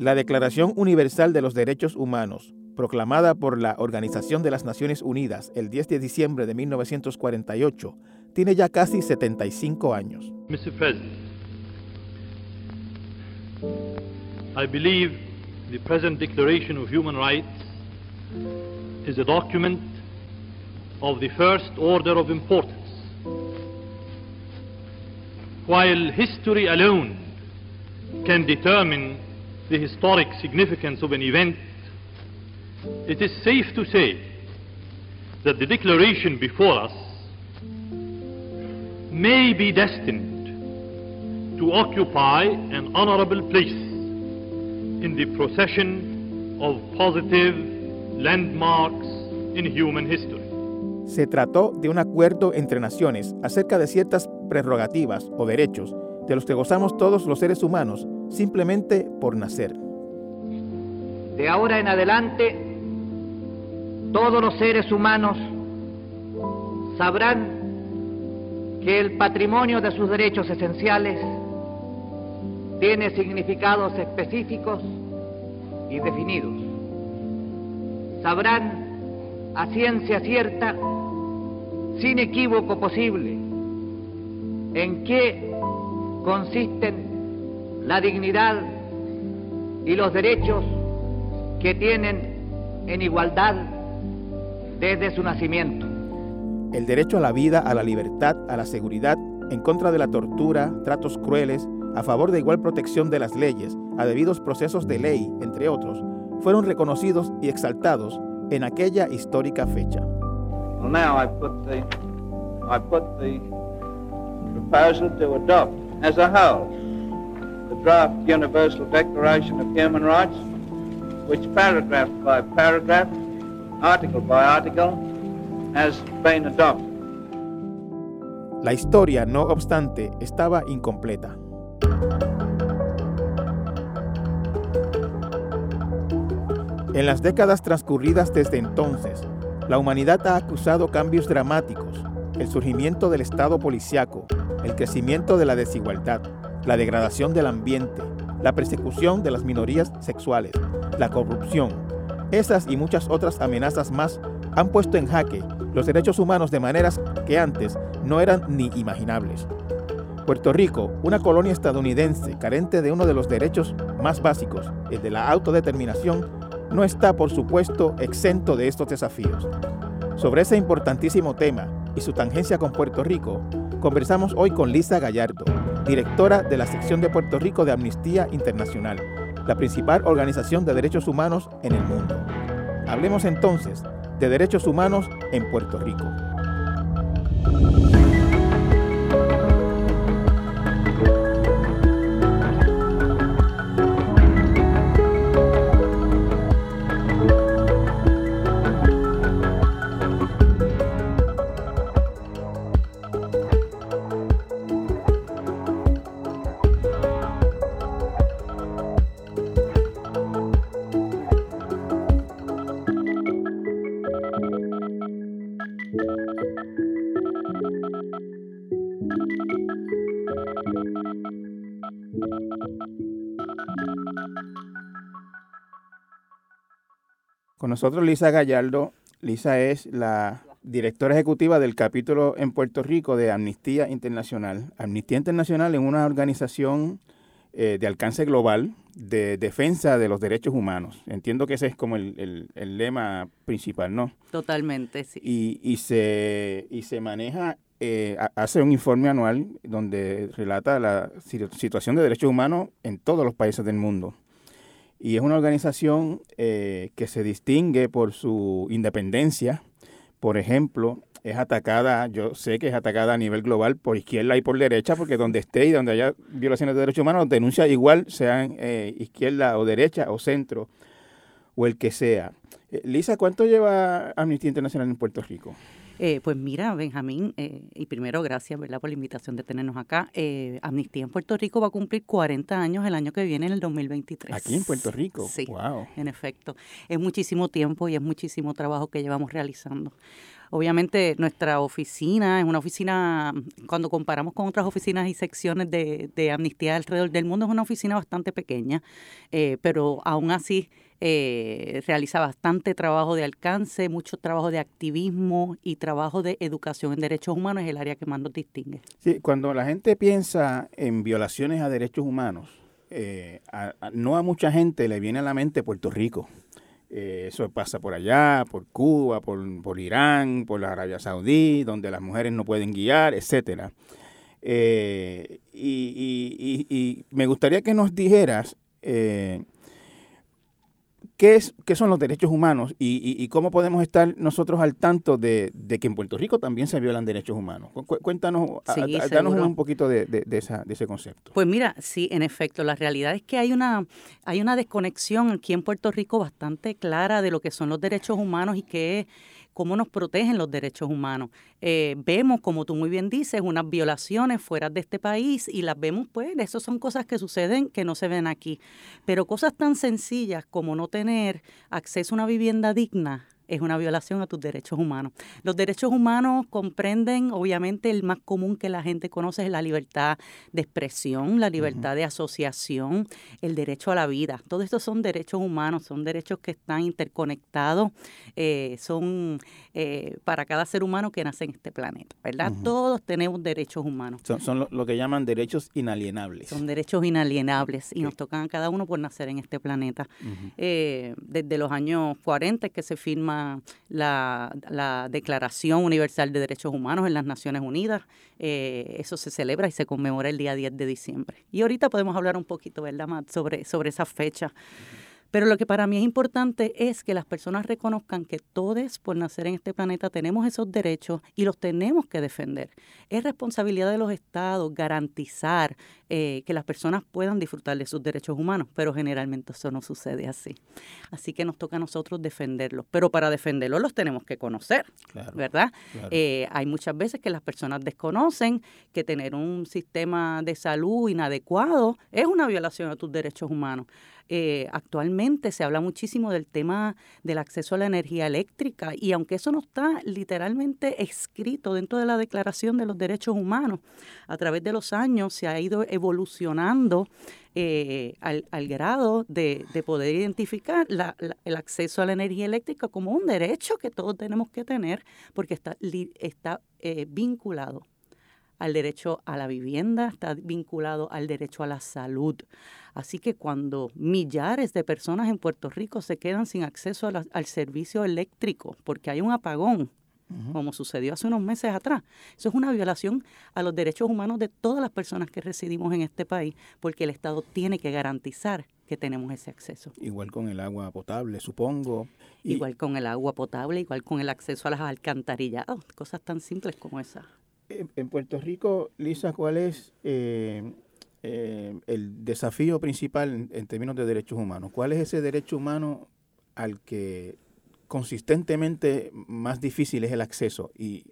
La Declaración Universal de los Derechos Humanos, proclamada por la Organización de las Naciones Unidas el 10 de diciembre de 1948, tiene ya casi 75 años. Mr. President, I believe the present Declaration of Human Rights is a document of the first order of importance. While history alone can determine the historic significance of an event, it is safe to say that the declaration before us may be destined to occupy an honorable place in the procession of positive landmarks in human history. Se trató de un acuerdo entre naciones acerca de ciertas prerrogativas o derechos de los que gozamos todos los seres humanos simplemente por nacer. De ahora en adelante, todos los seres humanos sabrán que el patrimonio de sus derechos esenciales tiene significados específicos y definidos. Sabrán a ciencia cierta, sin equívoco posible, en qué consisten la dignidad y los derechos que tienen en igualdad desde su nacimiento. El derecho a la vida, a la libertad, a la seguridad, en contra de la tortura, tratos crueles, a favor de igual protección de las leyes, a debidos procesos de ley, entre otros, fueron reconocidos y exaltados en aquella histórica fecha. Well, now I put the, I put the proposal to adopt as a whole draft Universal Declaration of Human Rights, which paragraph by paragraph, article by article, has been adopted. La historia, no obstante, estaba incompleta. En las décadas transcurridas desde entonces, la humanidad ha acusado cambios dramáticos, el surgimiento del Estado policiaco, el crecimiento de la desigualdad, la degradación del ambiente, la persecución de las minorías sexuales, la corrupción. Esas y muchas otras amenazas más han puesto en jaque los derechos humanos de maneras que antes no eran ni imaginables. Puerto Rico, una colonia estadounidense carente de uno de los derechos más básicos, el de la autodeterminación, no está, por supuesto, exento de estos desafíos. Sobre ese importantísimo tema y su tangencia con Puerto Rico, conversamos hoy con Lisa Gallardo, directora de la sección de Puerto Rico de Amnistía Internacional, la principal organización de derechos humanos en el mundo. Hablemos entonces de derechos humanos en Puerto Rico. Nosotros Lisa Gallardo. Lisa es la directora ejecutiva del capítulo en Puerto Rico de Amnistía Internacional. Amnistía Internacional es una organización eh, de alcance global de defensa de los derechos humanos. Entiendo que ese es como el, el, lema principal, ¿no? Totalmente, sí. Y, y, se, y se maneja, eh, hace un informe anual donde relata la situación de derechos humanos en todos los países del mundo y es una organización eh, que se distingue por su independencia. Por ejemplo, es atacada, yo sé que es atacada a nivel global por izquierda y por derecha, porque donde esté y donde haya violaciones de derechos humanos, denuncia igual, sean eh, izquierda o derecha o centro o el que sea. Eh, Lisa, ¿cuánto lleva Amnistía Internacional en Puerto Rico? Eh, pues mira, Benjamín, eh, y primero gracias ¿verdad? por la invitación de tenernos acá. Eh, Amnistía en Puerto Rico va a cumplir 40 años el año que viene, en el 2023. Aquí en Puerto Rico. Sí, wow. en efecto. Es muchísimo tiempo y es muchísimo trabajo que llevamos realizando. Obviamente nuestra oficina es una oficina, cuando comparamos con otras oficinas y secciones de, de amnistía alrededor del mundo, es una oficina bastante pequeña, eh, pero aún así eh, realiza bastante trabajo de alcance, mucho trabajo de activismo y trabajo de educación en derechos humanos, es el área que más nos distingue. Sí, cuando la gente piensa en violaciones a derechos humanos, eh, no a mucha gente le viene a la mente Puerto Rico. Eh, eso pasa por allá, por Cuba, por, Irán, por la Arabia Saudí, donde las mujeres no pueden guiar, etcétera. y, me gustaría que nos dijeras ¿Qué, es, ¿Qué son los derechos humanos y, cómo podemos estar nosotros al tanto de, que en Puerto Rico también se violan derechos humanos? cuéntanos, danos un poquito de, de, esa, de ese concepto. Pues mira, sí, en efecto, la realidad es que hay una, hay una desconexión aquí en Puerto Rico bastante clara de lo que son los derechos humanos y que cómo nos protegen los derechos humanos. Eh, vemos, como tú muy bien dices, unas violaciones fuera de este país y las vemos, pues, esas son cosas que suceden que no se ven aquí. Pero cosas tan sencillas como no tener acceso a una vivienda digna, es una violación a tus derechos humanos. Los derechos humanos comprenden, obviamente, el más común que la gente conoce es la libertad de expresión, la libertad de asociación, el derecho a la vida. Todos estos son derechos humanos, son derechos que están interconectados, eh, son eh, para cada ser humano que nace en este planeta, ¿verdad? Todos tenemos derechos humanos. Son, lo, que llaman derechos inalienables. Son derechos inalienables y nos tocan a cada uno por nacer en este planeta. Eh, desde los años 40 que se firma la, Declaración Universal de Derechos Humanos en las Naciones Unidas. Eh, eso se celebra y se conmemora el día 10 de diciembre. Y ahorita podemos hablar un poquito, ¿verdad, Matt, sobre, sobre esa fecha. Pero lo que para mí es importante es que las personas reconozcan que todos por nacer en este planeta tenemos esos derechos y los tenemos que defender. Es responsabilidad de los estados garantizar eh, que las personas puedan disfrutar de sus derechos humanos, pero generalmente eso no sucede así. Así que nos toca a nosotros defenderlos, pero para defenderlos los tenemos que conocer, ¿verdad? Eh, hay muchas veces que las personas desconocen que tener un sistema de salud inadecuado es una violación a tus derechos humanos. Eh, actualmente se habla muchísimo del tema del acceso a la energía eléctrica y aunque eso no está literalmente escrito dentro de la Declaración de los Derechos Humanos, a través de los años se ha ido evolucionando eh, al, grado de, poder identificar el acceso a la energía eléctrica como un derecho que todos tenemos que tener porque está, está eh, vinculado al derecho a la vivienda, está vinculado al derecho a la salud. Así que cuando millares de personas en Puerto Rico se quedan sin acceso al servicio eléctrico porque hay un apagón, como sucedió hace unos meses atrás. Eso es una violación a los derechos humanos de todas las personas que residimos en este país, porque el Estado tiene que garantizar que tenemos ese acceso. Igual con el agua potable, supongo. Igual con el agua potable, igual con el acceso a las alcantarillados, cosas tan simples como esas. En Puerto Rico, Lisa, ¿cuál es eh, eh, el desafío principal en términos de derechos humanos? ¿Cuál es ese derecho humano al que consistentemente más difícil es el acceso y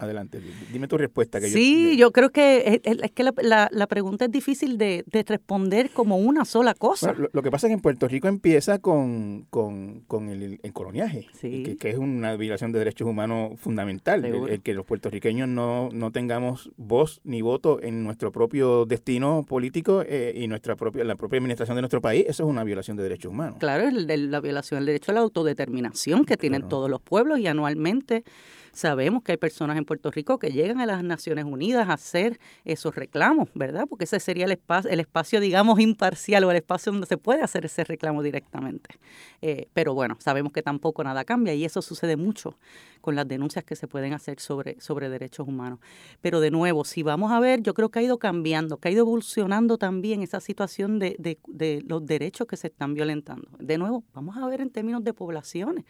Adelante, dime tu respuesta. Que sí, yo, creo que es, que la, la, pregunta es difícil de, de, responder como una sola cosa. lo, que pasa es que en Puerto Rico empieza con, con, con el, coloniaje, que, que, es una violación de derechos humanos fundamental, el, que los puertorriqueños no, no tengamos voz ni voto en nuestro propio destino político eh, y nuestra propia la propia administración de nuestro país, eso es una violación de derechos humanos. Claro, es la violación del derecho a la autodeterminación que tienen todos los pueblos y anualmente Sabemos que hay personas en Puerto Rico que llegan a las Naciones Unidas a hacer esos reclamos, ¿verdad? Porque ese sería el espacio, el espacio digamos, imparcial o el espacio donde se puede hacer ese reclamo directamente. Eh, pero bueno, sabemos que tampoco nada cambia y eso sucede mucho con las denuncias que se pueden hacer sobre, sobre derechos humanos. Pero de nuevo, si vamos a ver, yo creo que ha ido cambiando, que ha ido evolucionando también esa situación de, de, de los derechos que se están violentando. De nuevo, vamos a ver en términos de poblaciones.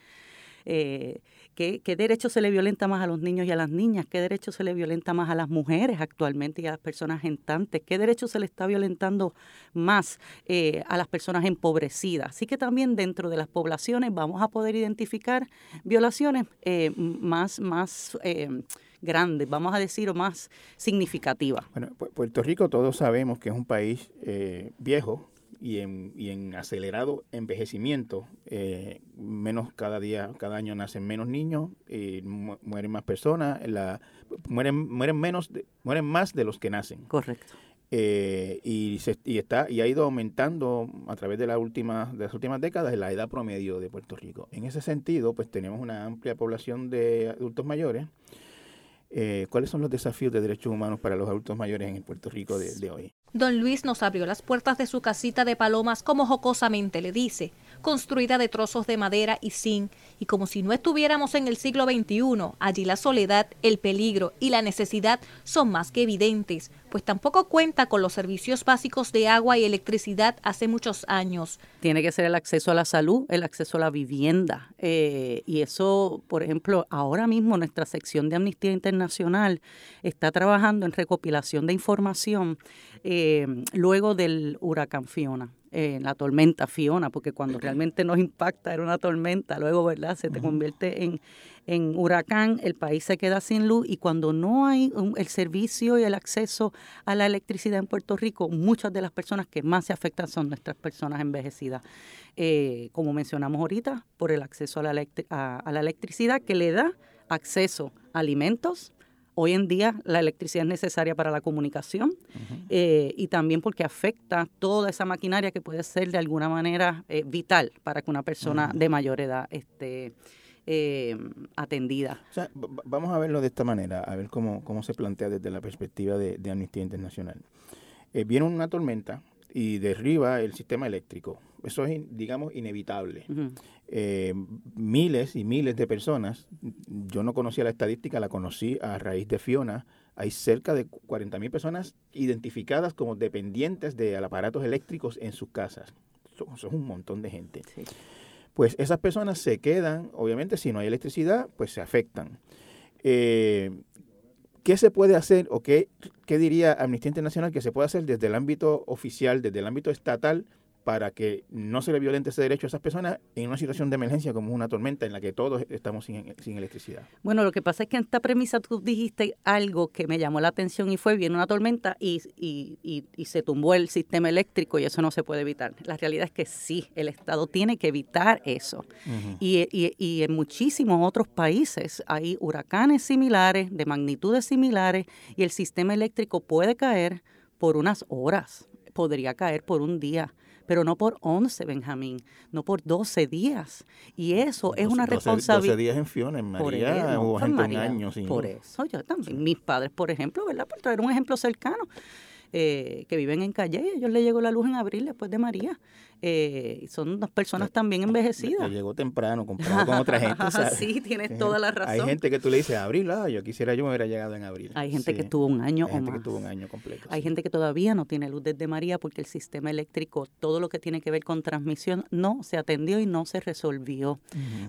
Eh, ¿qué, ¿qué, derecho se le violenta más a los niños y a las niñas, qué derecho se le violenta más a las mujeres actualmente y a las personas gentantes, qué derecho se le está violentando más eh, a las personas empobrecidas. Así que también dentro de las poblaciones vamos a poder identificar violaciones eh, más, más grandes, vamos a decir, o más significativas. Bueno, Puerto Rico todos sabemos que es un país viejo, y en, y en acelerado envejecimiento. Eh, menos cada día, cada año nacen menos niños, y mueren más personas, la, mueren, mueren, menos mueren más de los que nacen. Correcto. Eh, y, se, y, está, y ha ido aumentando a través de, la última, de las últimas décadas la edad promedio de Puerto Rico. En ese sentido, pues tenemos una amplia población de adultos mayores eh, ¿Cuáles son los desafíos de derechos humanos para los adultos mayores en el Puerto Rico de, hoy? Don Luis nos abrió las puertas de su casita de palomas, como jocosamente le dice, construida de trozos de madera y zinc, y como si no estuviéramos en el siglo XXI, allí la soledad, el peligro y la necesidad son más que evidentes, pues tampoco cuenta con los servicios básicos de agua y electricidad hace muchos años. Tiene que ser el acceso a la salud, el acceso a la vivienda. Eh, y eso, por ejemplo, ahora mismo nuestra sección de Amnistía Internacional está trabajando en recopilación de información eh, luego del huracán Fiona en la tormenta Fiona, porque cuando realmente nos impacta era una tormenta, luego, ¿verdad? Se te convierte en, en huracán, el país se queda sin luz y cuando no hay el servicio y el acceso a la electricidad en Puerto Rico, muchas de las personas que más se afectan son nuestras personas envejecidas. Eh, como mencionamos ahorita, por el acceso a la, a la electricidad que le da acceso a alimentos, Hoy en día la electricidad es necesaria para la comunicación eh, y también porque afecta toda esa maquinaria que puede ser de alguna manera eh, vital para que una persona de mayor edad esté eh, atendida. vamos a verlo de esta manera, a ver cómo, cómo se plantea desde la perspectiva de, Amnistía Internacional. viene una tormenta y derriba el sistema eléctrico. Eso es, digamos, inevitable. Eh, miles y miles de personas, yo no conocía la estadística, la conocí a raíz de Fiona, hay cerca de 40 mil personas identificadas como dependientes de aparatos eléctricos en sus casas. Es un montón de gente. Pues esas personas se quedan, obviamente si no hay electricidad, pues se afectan. Eh, ¿Qué se puede hacer o qué, qué diría Amnistía Internacional que se puede hacer desde el ámbito oficial, desde el ámbito estatal, para que no se le violente ese derecho a esas personas en una situación de emergencia como una tormenta en la que todos estamos sin, electricidad. Bueno, lo que pasa es que en esta premisa tú dijiste algo que me llamó la atención y fue, viene una tormenta y, y, y, se tumbó el sistema eléctrico y eso no se puede evitar. La realidad es que sí, el Estado tiene que evitar eso. y, en muchísimos otros países hay huracanes similares, de magnitudes similares, y el sistema eléctrico puede caer por unas horas, podría caer por un día pero no por 11, Benjamín, no por 12 días. Y eso es una responsabilidad. 12 días en Fiona, en María, hubo gente un año. Por eso, yo también. Mis padres, por ejemplo, ¿verdad? Por traer un ejemplo cercano, eh, que viven en Calle, ellos le llegó la luz en abril después de María. Eh, son dos personas también envejecidas. llegó temprano, comparado con otra gente. Sí, tienes toda la razón. Hay gente que tú le dices abril, ah, yo quisiera yo me hubiera llegado en abril. Hay gente que tuvo un año Hay gente que tuvo un año completo. Hay gente que todavía no tiene luz desde María porque el sistema eléctrico, todo lo que tiene que ver con transmisión, no se atendió y no se resolvió.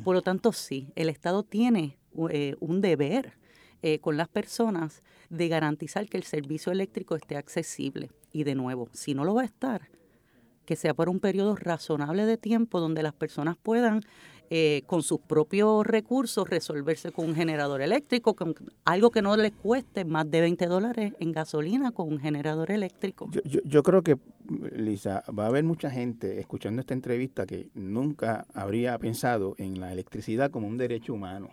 Por lo tanto, sí, el Estado tiene eh, un deber eh, con las personas de garantizar que el servicio eléctrico esté accesible. Y de nuevo, si no lo va a estar, que sea por un periodo razonable de tiempo donde las personas puedan eh, con sus propios recursos resolverse con un generador eléctrico, con algo que no les cueste más de 20 dólares en gasolina con un generador eléctrico. Yo, yo, creo que, Lisa, va a haber mucha gente escuchando esta entrevista que nunca habría pensado en la electricidad como un derecho humano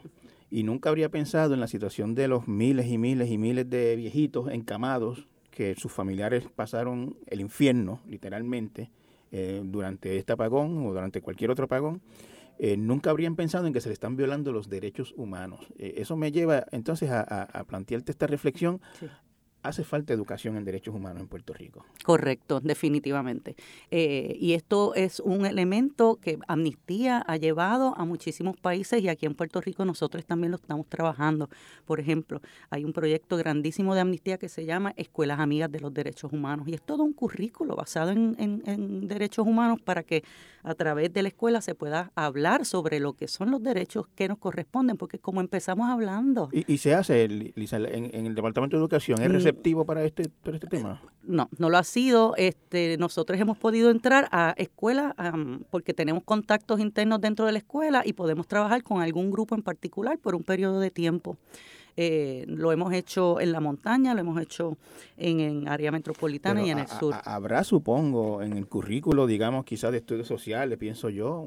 y nunca habría pensado en la situación de los miles y miles y miles de viejitos encamados que sus familiares pasaron el infierno, literalmente, eh, durante este apagón o durante cualquier otro apagón, eh, nunca habrían pensado en que se le están violando los derechos humanos. Eh, eso me lleva entonces a, a, plantearte esta reflexión hace falta educación en derechos humanos en Puerto Rico. Correcto, definitivamente. Eh, y esto es un elemento que Amnistía ha llevado a muchísimos países y aquí en Puerto Rico nosotros también lo estamos trabajando. Por ejemplo, hay un proyecto grandísimo de Amnistía que se llama Escuelas Amigas de los Derechos Humanos y es todo un currículo basado en, en derechos humanos para que a través de la escuela se pueda hablar sobre lo que son los derechos que nos corresponden, porque como empezamos hablando... ¿Y, se hace, Lisa, en, el Departamento de Educación? ¿Es mm. Receptivo para este, para este tema? No, no lo ha sido. Este, nosotros hemos podido entrar a escuelas porque tenemos contactos internos dentro de la escuela y podemos trabajar con algún grupo en particular por un periodo de tiempo. Eh, lo hemos hecho en la montaña, lo hemos hecho en, en área metropolitana y en el sur. habrá, supongo, en el currículo, digamos, quizás de estudios sociales, pienso yo,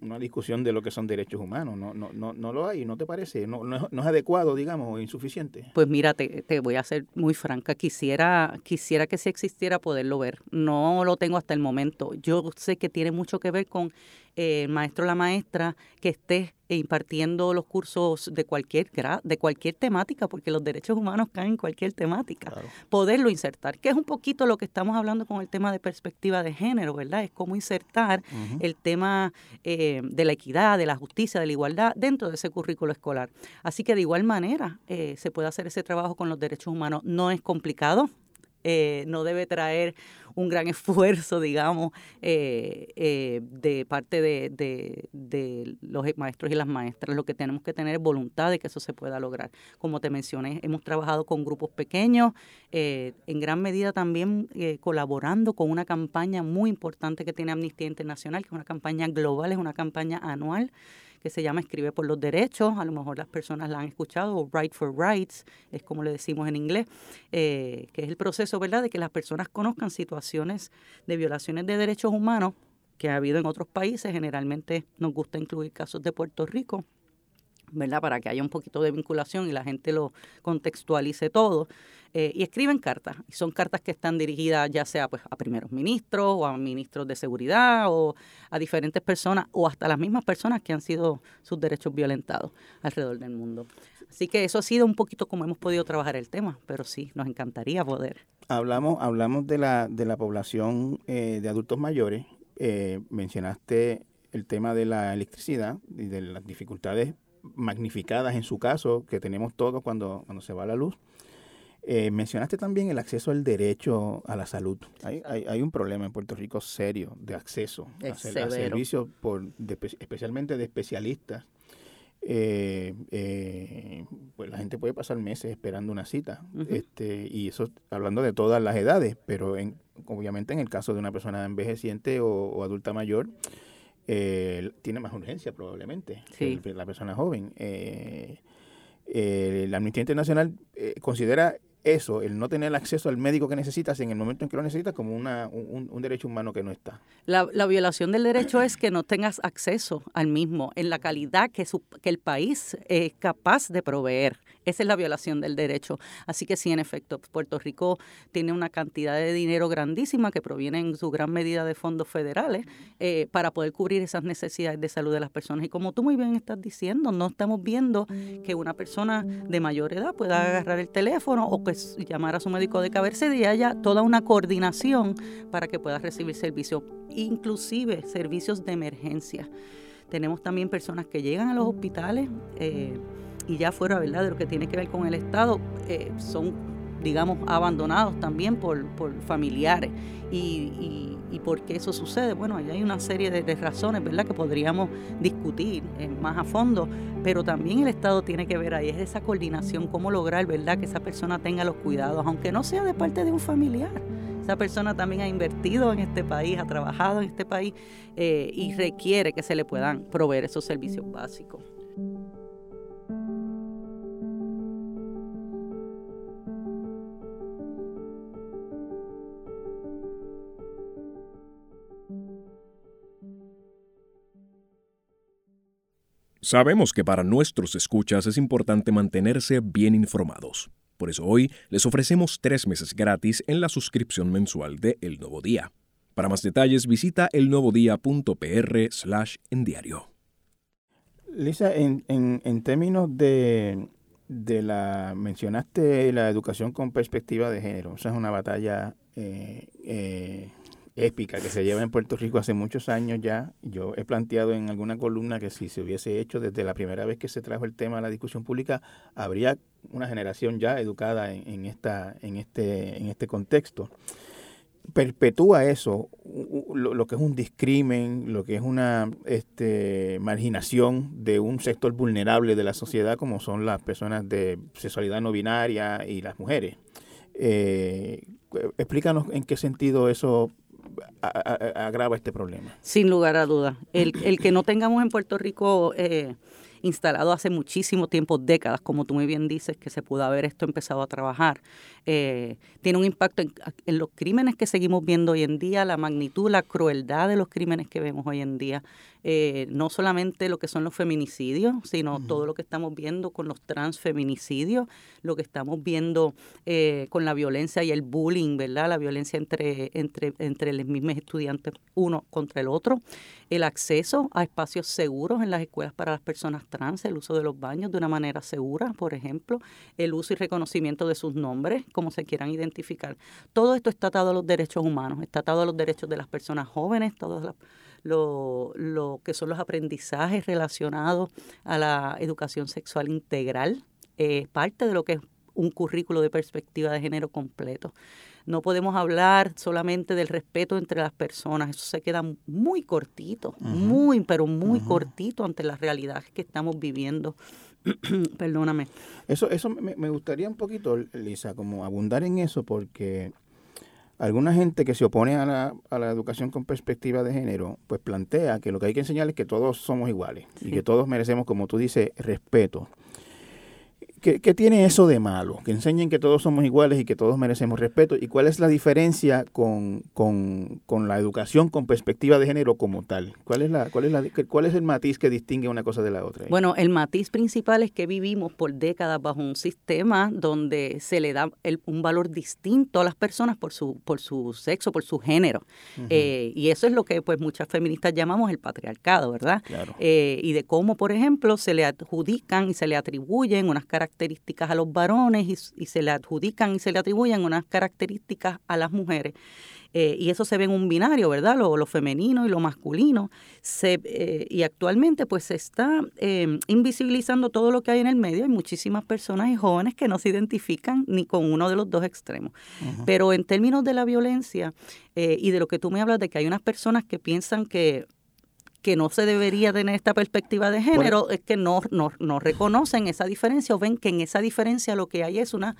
una discusión de lo que son derechos humanos. No, no, no, no lo hay, ¿no te parece? No, no, es, adecuado, digamos, o insuficiente. Pues mira, te, te, voy a ser muy franca. Quisiera, quisiera que si existiera poderlo ver. No lo tengo hasta el momento. Yo sé que tiene mucho que ver con eh, el maestro o la maestra que esté impartiendo los cursos de cualquier de cualquier temática, porque los derechos humanos caen en cualquier temática. Poderlo insertar, que es un poquito lo que estamos hablando con el tema de perspectiva de género, ¿verdad? Es cómo insertar el tema eh, de la equidad, de la justicia, de la igualdad dentro de ese currículo escolar. Así que de igual manera eh, se puede hacer ese trabajo con los derechos humanos. No es complicado, eh, no debe traer un gran esfuerzo, digamos, eh, eh, de parte de, los maestros y las maestras. Lo que tenemos que tener es voluntad de que eso se pueda lograr. Como te mencioné, hemos trabajado con grupos pequeños, en gran medida también colaborando con una campaña muy importante que tiene Amnistía Internacional, que es una campaña global, es una campaña anual que se llama Escribe por los Derechos, a lo mejor las personas la han escuchado, o Write for Rights, es como le decimos en inglés, eh, que es el proceso, ¿verdad?, de que las personas conozcan situaciones de violaciones de derechos humanos que ha habido en otros países, generalmente nos gusta incluir casos de Puerto Rico, ¿verdad? Para que haya un poquito de vinculación y la gente lo contextualice todo. Eh, y escriben cartas. Y son cartas que están dirigidas ya sea pues, a primeros ministros o a ministros de seguridad o a diferentes personas o hasta las mismas personas que han sido sus derechos violentados alrededor del mundo. Así que eso ha sido un poquito como hemos podido trabajar el tema, pero sí, nos encantaría poder. Hablamos, hablamos de, la, de la población eh, de adultos mayores. Eh, mencionaste el tema de la electricidad y de las dificultades magnificadas en su caso que tenemos todos cuando, cuando se va la luz. Eh, mencionaste también el acceso al derecho a la salud. Hay, hay, un problema en Puerto Rico serio de acceso a, servicios, por, especialmente de especialistas. Eh, eh, pues la gente puede pasar meses esperando una cita. este Y eso hablando de todas las edades, pero en, obviamente en el caso de una persona envejeciente o, adulta mayor, tiene más urgencia probablemente que la persona joven. la Amnistía Internacional considera eso, el no tener acceso al médico que necesitas en el momento en que lo necesitas, como una, un, derecho humano que no está. La, violación del derecho es que no tengas acceso al mismo en la calidad que, que el país es capaz de proveer. Esa es la violación del derecho. Así que sí, en efecto, Puerto Rico tiene una cantidad de dinero grandísima que proviene en su gran medida de fondos federales eh, para poder cubrir esas necesidades de salud de las personas. Y como tú muy bien estás diciendo, no estamos viendo que una persona de mayor edad pueda agarrar el teléfono o pues llamar a su médico de cabecera y haya toda una coordinación para que pueda recibir servicios, inclusive servicios de emergencia. Tenemos también personas que llegan a los hospitales. Eh, y ya fuera ¿verdad? de lo que tiene que ver con el Estado, eh, son, digamos, abandonados también por, por familiares. Y, y, por qué eso sucede? Bueno, ahí hay una serie de, razones, ¿verdad?, que podríamos discutir eh, más a fondo, pero también el Estado tiene que ver ahí, es esa coordinación, cómo lograr, ¿verdad?, que esa persona tenga los cuidados, aunque no sea de parte de un familiar esa persona también ha invertido en este país, ha trabajado en este país eh, y requiere que se le puedan proveer esos servicios básicos. Sabemos que para nuestros escuchas es importante mantenerse bien informados. Por eso hoy les ofrecemos tres meses gratis en la suscripción mensual de El Nuevo Día. Para más detalles visita elnuevodía.pr slash en. Lisa, en, en, términos de, de, la... mencionaste la educación con perspectiva de género. Esa es una batalla eh, eh, épica que se lleva en Puerto Rico hace muchos años ya. Yo he planteado en alguna columna que si se hubiese hecho desde la primera vez que se trajo el tema a la discusión pública, habría una generación ya educada en, esta, en, este, en este contexto. Perpetúa eso, lo, que es un discrimen, lo que es una este, marginación de un sector vulnerable de la sociedad, como son las personas de sexualidad no binaria y las mujeres. Eh, explícanos en qué sentido eso agrava este problema. Sin lugar a dudas. El, el, que no tengamos en Puerto Rico eh, instalado hace muchísimo tiempo, décadas, como tú muy bien dices, que se pudo haber esto empezado a trabajar, eh, tiene un impacto en, los crímenes que seguimos viendo hoy en día, la magnitud, la crueldad de los crímenes que vemos hoy en día, eh, no solamente lo que son los feminicidios, sino todo lo que estamos viendo con los transfeminicidios, lo que estamos viendo eh, con la violencia y el bullying, ¿verdad? La violencia entre, entre, entre los mismos estudiantes uno contra el otro, el acceso a espacios seguros en las escuelas para las personas trans, el uso de los baños de una manera segura, por ejemplo, el uso y reconocimiento de sus nombres, como se quieran identificar. Todo esto está atado a los derechos humanos, está atado a los derechos de las personas jóvenes, todas las lo, lo que son los aprendizajes relacionados a la educación sexual integral, es parte de lo que es un currículo de perspectiva de género completo. No podemos hablar solamente del respeto entre las personas, eso se queda muy cortito, muy, pero muy cortito ante las realidades que estamos viviendo. Perdóname. Eso, eso me, me, gustaría un poquito, Lisa, como abundar en eso, porque alguna gente que se opone a la, a la, educación con perspectiva de género, pues plantea que lo que hay que enseñar es que todos somos iguales y que todos merecemos, como tú dices, respeto. ¿Qué, tiene eso de malo? Que enseñen que todos somos iguales y que todos merecemos respeto. ¿Y cuál es la diferencia con, la educación con perspectiva de género como tal? ¿Cuál es, la, cuál, es la, ¿Cuál es el matiz que distingue una cosa de la otra? Bueno, el matiz principal es que vivimos por décadas bajo un sistema donde se le da un valor distinto a las personas por su, por su sexo, por su género. Eh, y eso es lo que pues muchas feministas llamamos el patriarcado, ¿verdad? Claro. Eh, y de cómo, por ejemplo, se le adjudican y se le atribuyen unas características características a los varones y, se le adjudican y se le atribuyen unas características a las mujeres. Eh, y eso se ve en un binario, ¿verdad? Lo, lo femenino y lo masculino. Se, eh, y actualmente pues se está em, invisibilizando todo lo que hay en el medio. Hay muchísimas personas y jóvenes que no se identifican ni con uno de los dos extremos. Pero en términos de la violencia eh, y de lo que tú me hablas de que hay unas personas que piensan que que no se debería tener esta perspectiva de género es que no, no, no, reconocen esa diferencia o ven que en esa diferencia lo que hay es una,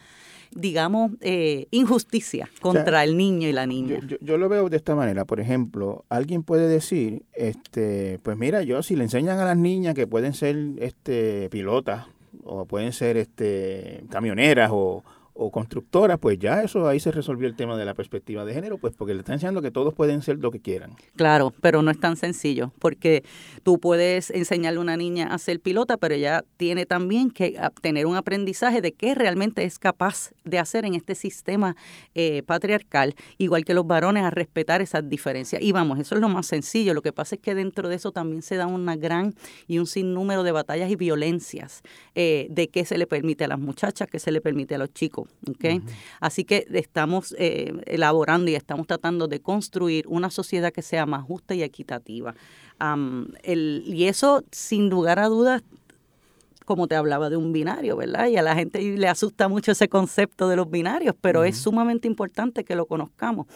digamos, eh, injusticia contra el niño y la niña. Yo, lo veo de esta manera. Por ejemplo, alguien puede decir, este, pues mira, yo si le enseñan a las niñas que pueden ser este, pilotas o pueden ser este, camioneras o, o constructoras, pues ya eso ahí se resolvió el tema de la perspectiva de género, pues porque le están enseñando que todos pueden ser lo que quieran. Claro, pero no es tan sencillo, porque tú puedes enseñarle a una niña a ser pilota, pero ella tiene también que tener un aprendizaje de qué realmente es capaz de hacer en este sistema eh, patriarcal, igual que los varones, a respetar esas diferencias. Y vamos, eso es lo más sencillo. Lo que pasa es que dentro de eso también se da una gran y un sinnúmero de batallas y violencias eh, de qué se le permite a las muchachas, qué se le permite a los chicos. ¿Okay? Así que estamos eh, elaborando y estamos tratando de construir una sociedad que sea más justa y equitativa. el, y eso, sin lugar a dudas, como te hablaba de un binario, ¿verdad? Y a la gente le asusta mucho ese concepto de los binarios, pero es sumamente importante que lo conozcamos.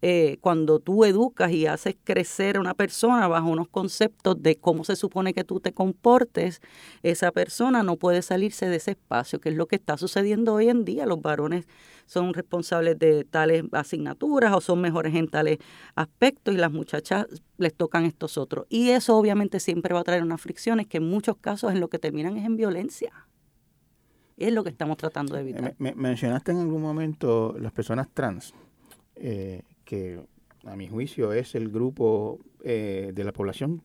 Eh, cuando tú educas y haces crecer a una persona bajo unos conceptos de cómo se supone que tú te comportes, esa persona no puede salirse de ese espacio, que es lo que está sucediendo hoy en día. Los varones son responsables de tales asignaturas o son mejores en tales aspectos y las muchachas les tocan estos otros. Y eso obviamente siempre va a traer unas fricciones que en muchos casos en lo que terminan es en violencia. Es lo que estamos tratando de evitar. Me, mencionaste en algún momento las personas trans, eh, que a mi juicio es el grupo eh, de la población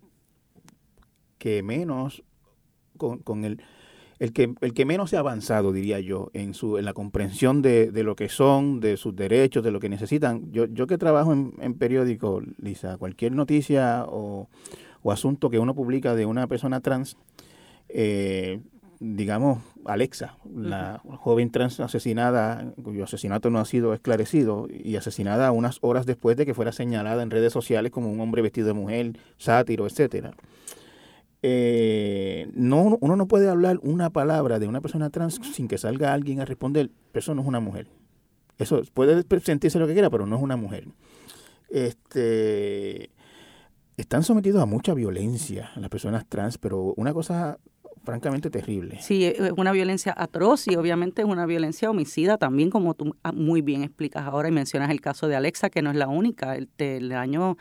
que menos con, el el que, el que menos se ha avanzado, diría yo, en, su, en la comprensión de, de, lo que son, de sus derechos, de lo que necesitan. Yo, yo que trabajo en, en periódico, Lisa, cualquier noticia o, o, asunto que uno publica de una persona trans, eh, digamos, Alexa, la joven trans asesinada, cuyo asesinato no ha sido esclarecido, y asesinada unas horas después de que fuera señalada en redes sociales como un hombre vestido de mujer, sátiro, etcétera eh, no, uno no puede hablar una palabra de una persona trans sin que salga alguien a responder, eso no es una mujer. Eso puede sentirse lo que quiera, pero no es una mujer. Este, están sometidos a mucha violencia las personas trans, pero una cosa francamente terrible. Sí, es una violencia atroz y obviamente es una violencia homicida también, como tú muy bien explicas ahora y mencionas el caso de Alexa, que no es la única. El, el año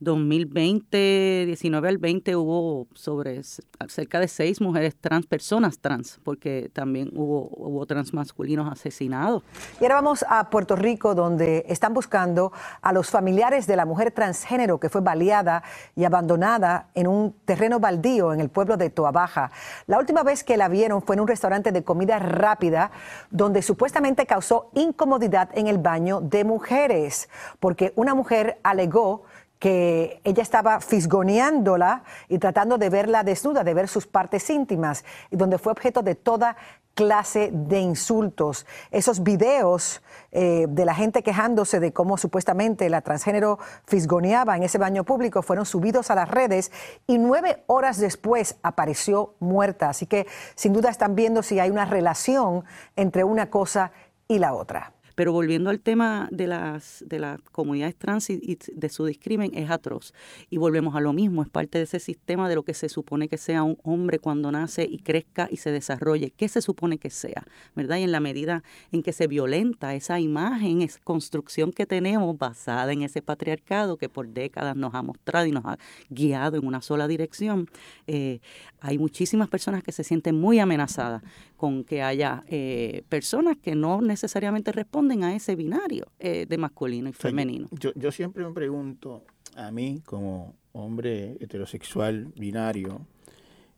2020, 19 al 20 hubo sobre cerca de seis mujeres trans, personas trans, porque también hubo, hubo trans masculinos asesinados. Y ahora vamos a Puerto Rico, donde están buscando a los familiares de la mujer transgénero que fue baleada y abandonada en un terreno baldío en el pueblo de Toa Baja. La última vez que la vieron fue en un restaurante de comida rápida, donde supuestamente causó incomodidad en el baño de mujeres, porque una mujer alegó que ella estaba fisgoneándola y tratando de verla desnuda, de ver sus partes íntimas, y donde fue objeto de toda clase de insultos. Esos videos eh, de la gente quejándose de cómo supuestamente la transgénero fisgoneaba en ese baño público fueron subidos a las redes y nueve horas después apareció muerta. Así que sin duda están viendo si hay una relación entre una cosa y la otra. Pero volviendo al tema de las, de las comunidades trans y, de su discrimen, es atroz. Y volvemos a lo mismo, es parte de ese sistema de lo que se supone que sea un hombre cuando nace y crezca y se desarrolle. ¿Qué se supone que sea? ¿Verdad? Y en la medida en que se violenta esa imagen, esa construcción que tenemos basada en ese patriarcado que por décadas nos ha mostrado y nos ha guiado en una sola dirección, eh, hay muchísimas personas que se sienten muy amenazadas con que haya eh, personas que no necesariamente responden a ese binario eh, de masculino y femenino. yo, yo, siempre me pregunto, a mí como hombre heterosexual binario,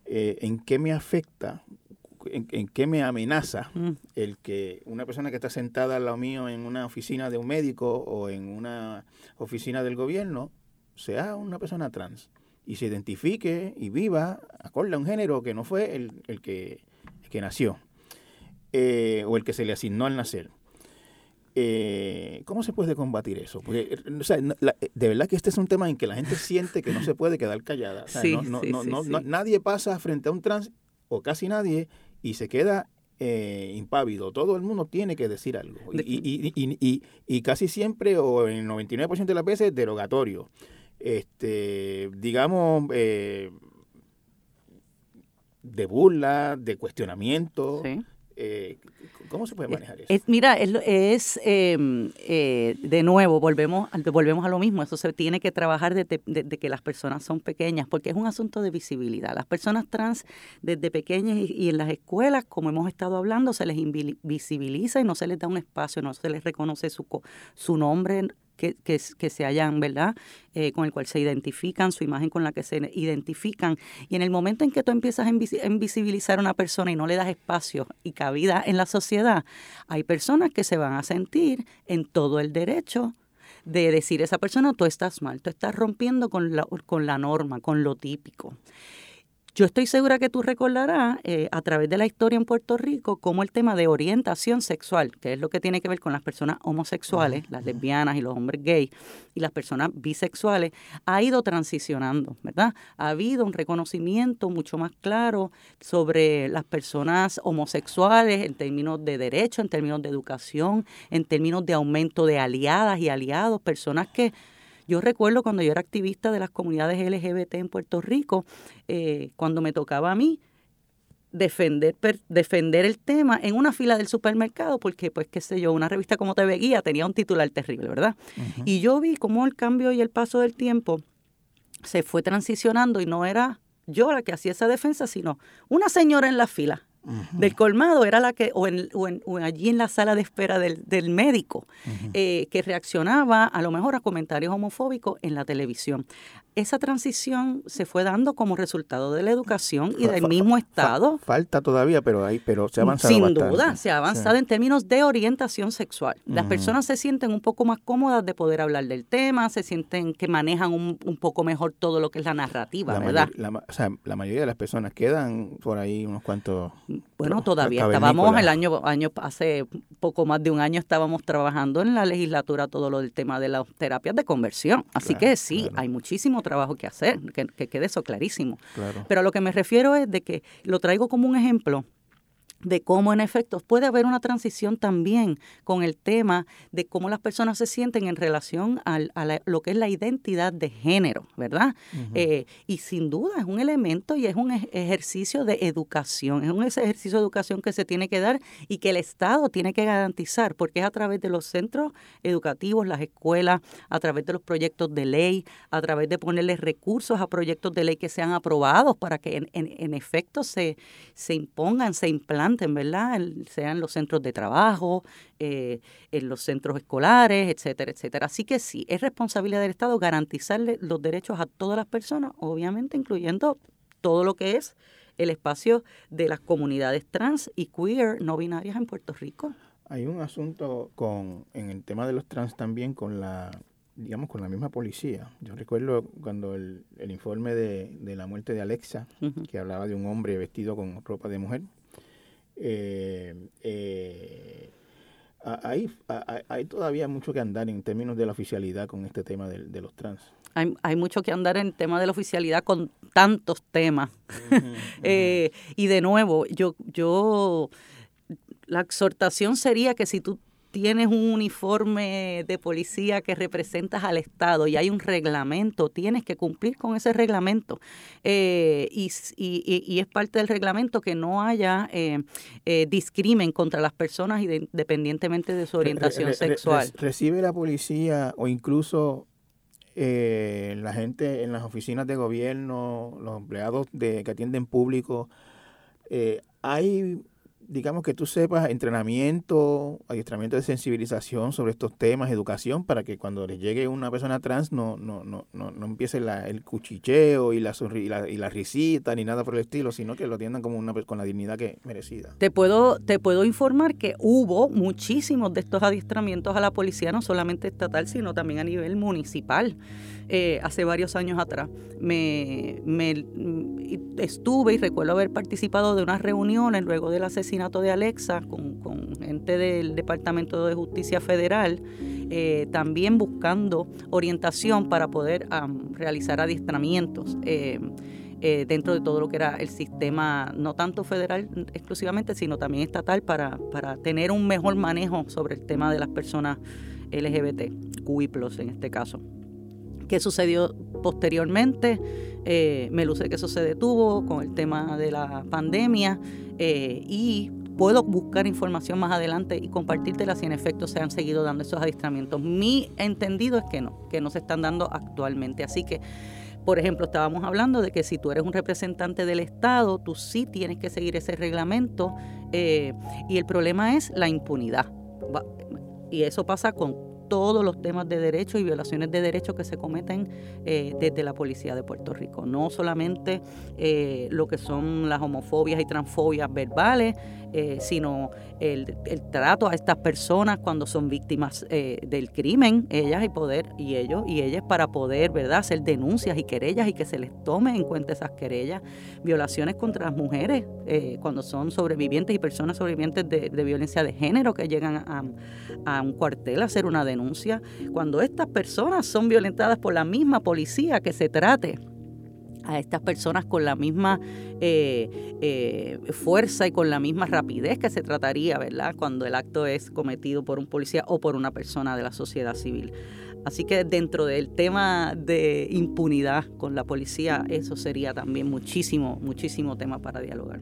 eh, ¿en qué me afecta, en, qué me amenaza mm. el que una persona que está sentada al lado mío en una oficina de un médico o en una oficina del gobierno sea una persona trans? y se identifique y viva acorde a un género que no fue el, el que que nació eh, o el que se le asignó al nacer. Eh, ¿Cómo se puede combatir eso? Porque, de verdad que este es un tema en que la gente siente que no se puede quedar callada. nadie pasa frente a un trans, o casi nadie, y se queda eh, impávido. Todo el mundo tiene que decir algo. Y, y, y, casi siempre, o en el 99% de las veces, derogatorio. Este, digamos, de burla, de cuestionamiento. Eh, ¿Cómo se puede manejar eso? mira, es, em, eh, de nuevo, volvemos, volvemos a lo mismo, eso se tiene que trabajar desde, que las personas son pequeñas, porque es un asunto de visibilidad. Las personas trans desde pequeñas y, en las escuelas, como hemos estado hablando, se les invisibiliza y no se les da un espacio, no se les reconoce su, su nombre que, se hayan, ¿verdad? Eh, con el cual se identifican, su imagen con la que se identifican. Y en el momento en que tú empiezas a invisibilizar a una persona y no le das espacio y cabida en la sociedad, hay personas que se van a sentir en todo el derecho de decir a esa persona, tú estás mal, tú estás rompiendo con la, con la norma, con lo típico. Yo estoy segura que tú recordarás eh, a través de la historia en Puerto Rico cómo el tema de orientación sexual, que es lo que tiene que ver con las personas homosexuales, las lesbianas y los hombres gays y las personas bisexuales, ha ido transicionando, ¿verdad? Ha habido un reconocimiento mucho más claro sobre las personas homosexuales en términos de derecho, en términos de educación, en términos de aumento de aliadas y aliados, personas que yo recuerdo cuando yo era activista de las comunidades LGBT en Puerto Rico, eh, cuando me tocaba a mí defender, defender el tema en una fila del supermercado, porque, pues, qué sé yo, una revista como TV Guía tenía un titular terrible, ¿verdad? Y yo vi cómo el cambio y el paso del tiempo se fue transicionando y no era yo la que hacía esa defensa, sino una señora en la fila del colmado era la que, o, en, o, allí en la sala de espera del, del médico, eh, que reaccionaba a lo mejor a comentarios homofóbicos en la televisión esa transición se fue dando como resultado de la educación y del mismo Estado. falta todavía, pero hay, pero se ha avanzado. Sin duda, se ha avanzado en términos de orientación sexual. Las personas se sienten un poco más cómodas de poder hablar del tema, se sienten que manejan un, poco mejor todo lo que es la narrativa, ¿verdad? la, o sea, la mayoría de las personas quedan por ahí unos cuantos. Bueno, todavía estábamos el año, año, hace poco más de un año estábamos trabajando en la legislatura todo lo del tema de las terapias de conversión. Así que sí, hay muchísimo trabajo que hacer, que, quede eso clarísimo. Pero a lo que me refiero es de que lo traigo como un ejemplo de cómo en efecto puede haber una transición también con el tema de cómo las personas se sienten en relación a lo que es la identidad de género, ¿verdad? Eh, y sin duda es un elemento y es un ejercicio de educación, es un ejercicio de educación que se tiene que dar y que el Estado tiene que garantizar, porque es a través de los centros educativos, las escuelas, a través de los proyectos de ley, a través de ponerles recursos a proyectos de ley que sean aprobados para que en, en efecto se, se impongan, se implanten en ¿verdad? sean los centros de trabajo, eh, en los centros escolares, etcétera, etcétera. Así que sí, es responsabilidad del Estado garantizarle los derechos a todas las personas, obviamente incluyendo todo lo que es el espacio de las comunidades trans y queer no binarias en Puerto Rico. Hay un asunto con en el tema de los trans también con la digamos, con la misma policía. Yo recuerdo cuando el, informe de, la muerte de Alexa, que hablaba de un hombre vestido con ropa de mujer, hay, hay, todavía mucho que andar en términos de la oficialidad con este tema de, los trans. Hay, hay, mucho que andar en el tema de la oficialidad con tantos temas. Eh, y de nuevo, yo, yo, la exhortación sería que si tú tienes un uniforme de policía que representas al Estado y hay un reglamento, tienes que cumplir con ese reglamento. Eh, y, es parte del reglamento que no haya eh, eh, discrimen contra las personas independientemente de su orientación sexual. ¿Recibe la policía o incluso la gente en las oficinas de gobierno, los empleados de, que atienden público, hay digamos que tú sepas, entrenamiento, adiestramiento de sensibilización sobre estos temas, educación, para que cuando les llegue una persona trans no, no, no, no, no empiece el cuchicheo y la, y, la, risita ni nada por el estilo, sino que lo atiendan como una con la dignidad que merecida. Te puedo, te puedo informar que hubo muchísimos de estos adiestramientos a la policía, no solamente estatal, sino también a nivel municipal. Eh, hace varios años atrás. Me, me, estuve y recuerdo haber participado de unas reuniones luego del asesinato de Alexa con, gente del Departamento de Justicia Federal, eh, también buscando orientación para poder realizar adiestramientos. Eh, dentro de todo lo que era el sistema, no tanto federal exclusivamente, sino también estatal, para, para tener un mejor manejo sobre el tema de las personas LGBT, QI en este caso. ¿Qué sucedió posteriormente? Eh, me luce que eso se detuvo con el tema de la pandemia eh, y puedo buscar información más adelante y compartírtela si en efecto se han seguido dando esos adiestramientos. Mi entendido es que no, que no se están dando actualmente. Así que, por ejemplo, estábamos hablando de que si tú eres un representante del Estado, tú sí tienes que seguir ese reglamento eh, y el problema es la impunidad. Y eso pasa con todos los temas de derechos y violaciones de derechos que se cometen eh, desde la Policía de Puerto Rico. No solamente eh, lo que son las homofobias y transfobias verbales, eh, sino el, trato a estas personas cuando son víctimas del crimen, ellas y poder, y ellos y ellas para poder, ¿verdad?, hacer denuncias y querellas y que se les tome en cuenta esas querellas, violaciones contra las mujeres cuando son sobrevivientes y personas sobrevivientes de, violencia de género que llegan a un cuartel a hacer una denuncia, cuando estas personas son violentadas por la misma policía que se trate a estas personas con la misma eh, eh, fuerza y con la misma rapidez que se trataría, ¿verdad? Cuando el acto es cometido por un policía o por una persona de la sociedad civil. Así que dentro del tema de impunidad con la policía, eso sería también muchísimo, muchísimo tema para dialogar.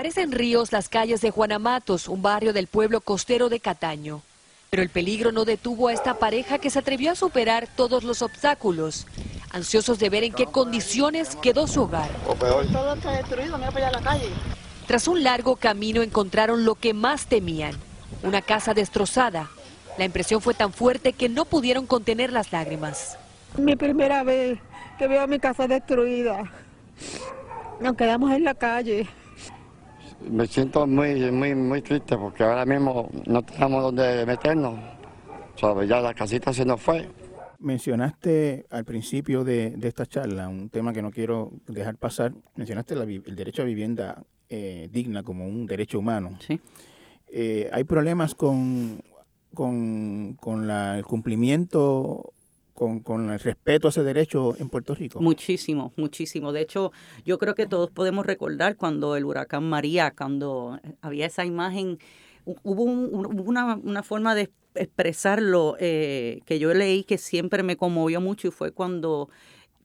Parecen ríos las calles de Juanamatos, un barrio del pueblo costero de Cataño. Pero el peligro no detuvo a esta pareja que se atrevió a superar todos los obstáculos, ansiosos de ver en qué condiciones quedó su hogar. Todo está destruido, mira para allá la calle. Tras un largo camino encontraron lo que más temían, una casa destrozada. La impresión fue tan fuerte que no pudieron contener las lágrimas. Mi primera vez que veo mi casa destruida. Nos quedamos en la calle me siento muy, muy, muy triste porque ahora mismo no tenemos dónde meternos. O ya la casita se nos fue. Mencionaste al principio de, esta charla un tema que no quiero dejar pasar. Mencionaste el derecho a vivienda eh, digna como un derecho humano. Sí. Eh, hay problemas con con, con la, el cumplimiento con, con, el respeto a ese derecho en Puerto Rico? Muchísimo, muchísimo. De hecho, yo creo que todos podemos recordar cuando el huracán María, cuando había esa imagen, hubo una, una, forma de expresarlo eh, que yo leí que siempre me conmovió mucho y fue cuando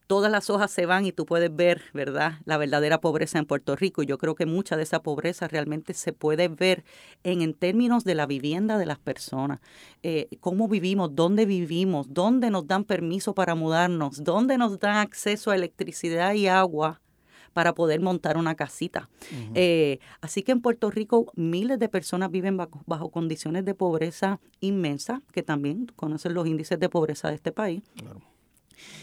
todas las hojas se van y tú puedes ver, ¿verdad?, la verdadera pobreza en Puerto Rico. Y yo creo que mucha de esa pobreza realmente se puede ver en, en términos de la vivienda de las personas. Eh, cómo vivimos, dónde vivimos, dónde nos dan permiso para mudarnos, dónde nos dan acceso a electricidad y agua para poder montar una casita. Eh, así que en Puerto Rico miles de personas viven bajo, bajo, condiciones de pobreza inmensa, que también conocen los índices de pobreza de este país. Claro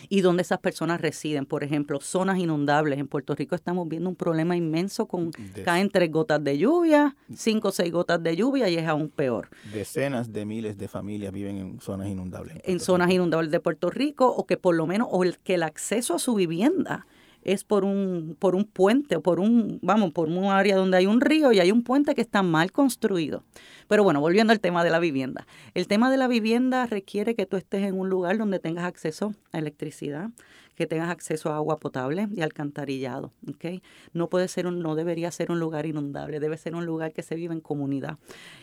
y donde esas personas residen. Por ejemplo, zonas inundables. En Puerto Rico estamos viendo un problema inmenso con caen tres gotas de lluvia, cinco o seis gotas de lluvia y es aún peor. Decenas de miles de familias viven en zonas inundables. En, zonas inundables de Puerto Rico o que por lo menos, o el, que el acceso a su vivienda es por un, por un puente o por un, vamos, por un área donde hay un río y hay un puente que está mal construido. Pero bueno, volviendo al tema de la vivienda. El tema de la vivienda requiere que tú estés en un lugar donde tengas acceso a electricidad, que tengas acceso a agua potable y alcantarillado. ¿okay? No puede ser un, no debería ser un lugar inundable, debe ser un lugar que se vive en comunidad.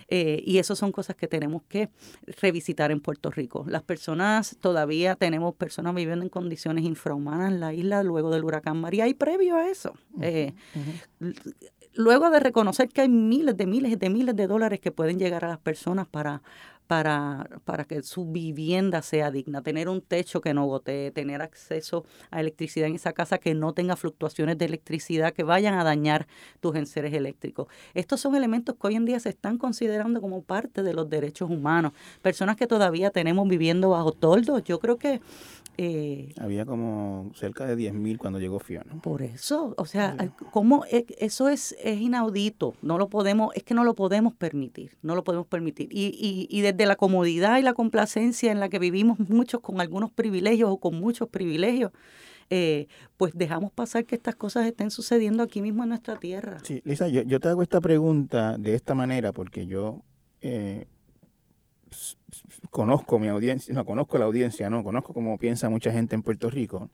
Eh, y eso son cosas que tenemos que revisitar en Puerto Rico. Las personas, todavía tenemos personas viviendo en condiciones infrahumanas en la isla luego del huracán María y previo a eso. Eh, luego de reconocer que hay miles de miles de miles de dólares que pueden llegar a las personas para para, para que su vivienda sea digna, tener un techo que no gotee, tener acceso a electricidad en esa casa que no tenga fluctuaciones de electricidad que vayan a dañar tus enseres eléctricos. Estos son elementos que hoy en día se están considerando como parte de los derechos humanos. Personas que todavía tenemos viviendo bajo toldos, yo creo que eh, Había como cerca de 10.000 cuando llegó Fiona. Por eso, o sea, ¿cómo e, eso es, es inaudito? No lo podemos, es que no lo podemos permitir, no lo podemos permitir. Y, y, y desde la comodidad y la complacencia en la que vivimos muchos con algunos privilegios o con muchos privilegios, eh, pues dejamos pasar que estas cosas estén sucediendo aquí mismo en nuestra tierra. Sí, Lisa, yo, yo te hago esta pregunta de esta manera porque yo eh, conozco mi audiencia, no conozco la audiencia, no conozco cómo piensa mucha gente en Puerto Rico.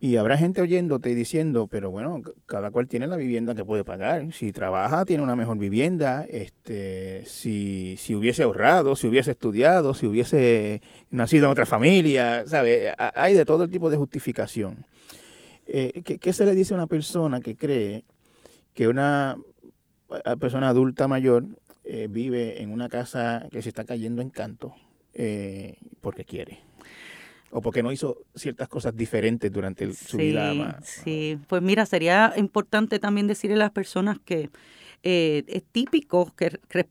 Y habrá gente oyéndote y diciendo, pero bueno, cada cual tiene la vivienda que puede pagar. Si trabaja, tiene una mejor vivienda. Este, si, si hubiese ahorrado, si hubiese estudiado, si hubiese nacido en otra familia, ¿sabe? Hay de todo tipo de justificación. Eh, ¿qué, ¿Qué se le dice a una persona que cree que una persona adulta mayor eh, vive en una casa que se está cayendo en canto eh, porque quiere o porque no hizo ciertas cosas diferentes durante su vida. Sí, pues mira, sería importante también decirle a las personas que eh, es típico que, que